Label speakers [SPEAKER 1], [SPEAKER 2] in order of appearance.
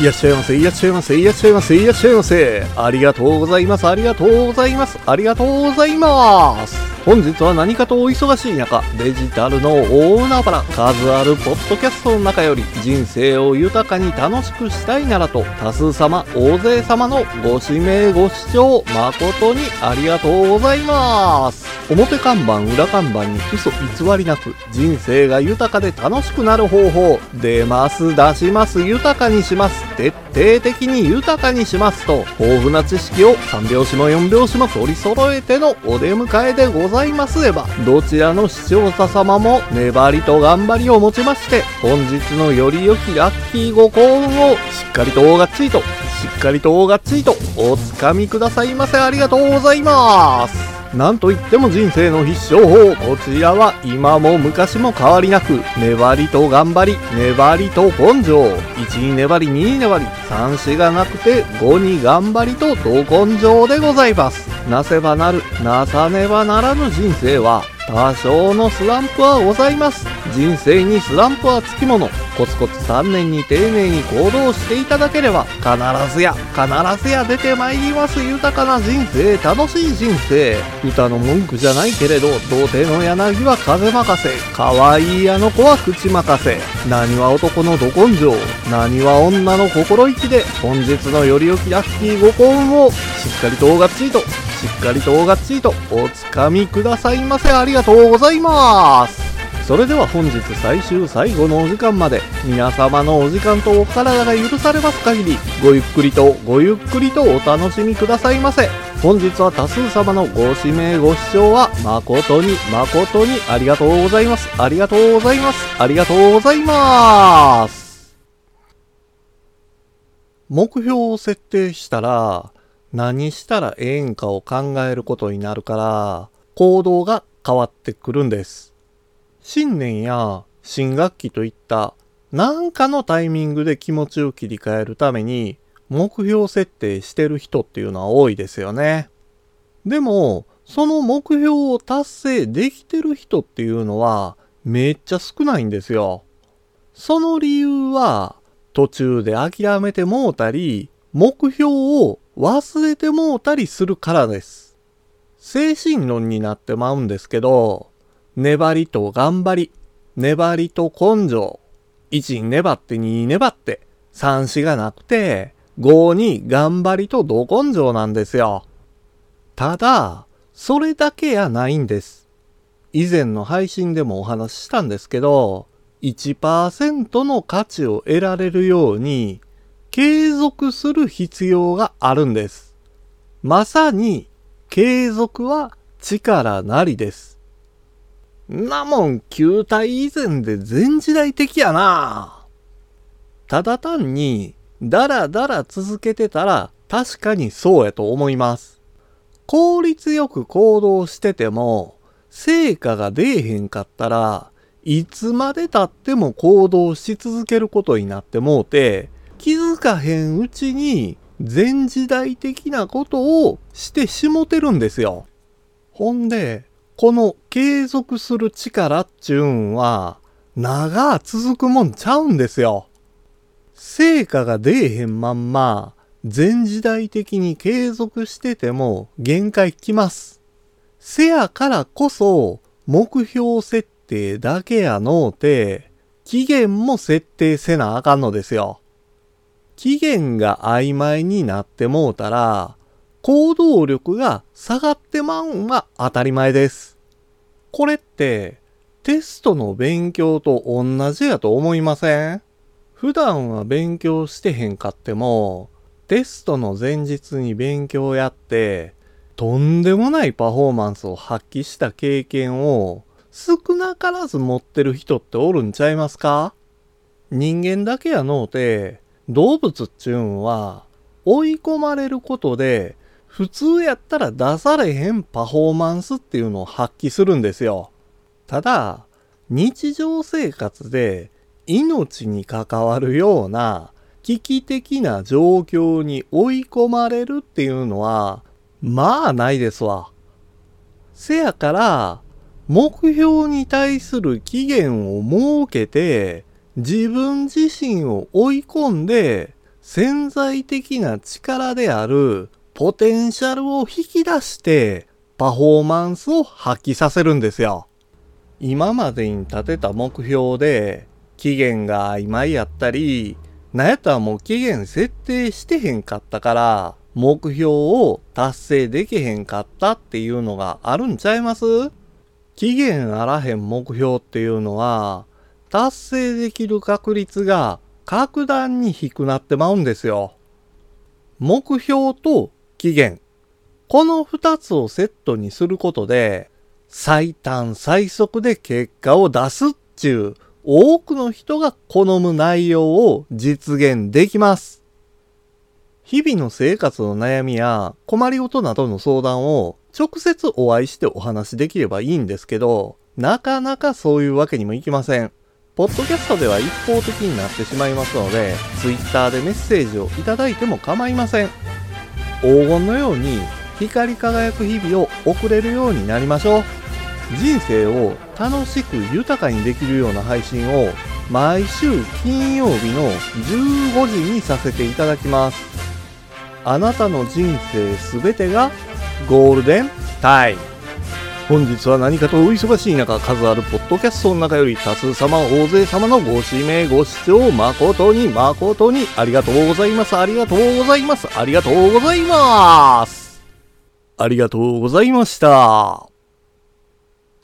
[SPEAKER 1] いらっしゃいませいらっしゃいませいらっしゃいませいらっしゃいませ。ありがとうございますありがとうございますありがとうございます。本日は何かとお忙しい中デジタルの大海原数あるポッドキャストの中より人生を豊かに楽しくしたいならと多数様大勢様のご指名ご視聴誠にありがとうございます。表看板裏看板に嘘偽りなく人生が豊かで楽しくなる方法出ます出します豊かにします。徹底的に豊かにしますと豊富な知識を3拍子も4拍子も取り揃えてのお出迎えでございます。ればどちらの視聴者様も粘りと頑張りをもちまして本日のより良きラッキーご幸運をしっかりと大がっちりとしっかりと大がっちりとおつかみくださいませ。ありがとうございます。なんといっても人生の必勝法。こちらは今も昔も変わりなく粘りと頑張り粘りと根性。1に粘り2に粘り3死がなくて5に頑張りとど根性でございます。なせばなるなさねばならぬ人生は多少のスランプはございます。人生にスランプはつきもの。コツコツ3年に丁寧に行動していただければ必ずや必ずや出てまいります豊かな人生。楽しい人生。歌の文句じゃないけれど童貞の柳は風任せ。可愛いあの子は口任せ。何は男のど根性。何は女の心意気で本日のより良きラッキーご幸運をしっかりとがっちりと。しっかりとがっちりとおつかみくださいませ。ありがとうございます。それでは本日最終最後のお時間まで。皆様のお時間とお体が許されます限りごゆっくりとごゆっくりとお楽しみくださいませ。本日は多数様のご指名ご視聴は誠に誠にありがとうございます。ありがとうございます。ありがとうございます。目標を設定したら何したらええんかを考えることになるから行動が変わってくるんです新年や新学期といった何かのタイミングで気持ちを切り替えるために目標設定してる人っていうのは多いですよね。でも、その目標を達成できてる人っていうのはめっちゃ少ないんですよ。その理由は途中で諦めてもうたり、目標を忘れてもうたりするからです。精神論になってまうんですけど、粘りと頑張り、粘りと根性、1粘って2粘って、3子がなくて、5に頑張りとど根性なんですよ。ただ、それだけやないんです。以前の配信でもお話ししたんですけど、1%の価値を得られるように、継続する必要があるんです。まさに、継続は力なりです。なもん、球体以前で全時代的やな。ただ単に、だらだら続けてたら確かにそうやと思います。効率よく行動してても、成果が出えへんかったら、いつまで経っても行動し続けることになってもうて、気づかへんうちに全時代的なことをしてしもてるんですよ。ほんで、この継続する力っちゅうんは、長続くもんちゃうんですよ。成果が出えへんまんま、全時代的に継続してても限界きます。せやからこそ、目標設定だけやのうて、期限も設定せなあかんのですよ。期限が曖昧になってもうたら、行動力が下がってまうんは当たり前です。これってテストの勉強と同じやと思いません？普段は勉強してへんかっても、テストの前日に勉強やって、とんでもないパフォーマンスを発揮した経験を少なからず持ってる人っておるんちゃいますか？人間だけやのうて、動物っちゅうんは追い込まれることで普通やったら出されへんパフォーマンスっていうのを発揮するんですよ。ただ、日常生活で命に関わるような危機的な状況に追い込まれるっていうのは、まあないですわ。せやから、目標に対する期限を設けて、自分自身を追い込んで、潜在的な力であるポテンシャルを引き出してパフォーマンスを発揮させるんですよ。今までに立てた目標で期限が曖昧やったり、なんやったらもう期限設定してへんかったから目標を達成できへんかったっていうのがあるんちゃいます？期限あらへん目標っていうのは達成できる確率が格段に低くなってまうんですよ。目標と期限。この二つをセットにすることで最短最速で結果を出すっちゅう多くの人が好む内容を実現できます。日々の生活の悩みや困りごとなどの相談を直接お会いしてお話しできればいいんですけど、なかなかそういうわけにもいきません。ポッドキャストでは一方的になってしまいますので、Twitter でメッセージをいただいても構いません。黄金のように光り輝く日々を送れるようになりましょう。人生を楽しく豊かにできるような配信を毎週金曜日の15時にさせていただきます。あなたの人生すべてがゴールデンタイム。本日は何かとお忙しい中、数あるポッドキャストの中より多数様、大勢様のご指名、ご視聴、誠に誠にありがとうございます。ありがとうございます。ありがとうございます。ありがとうございました。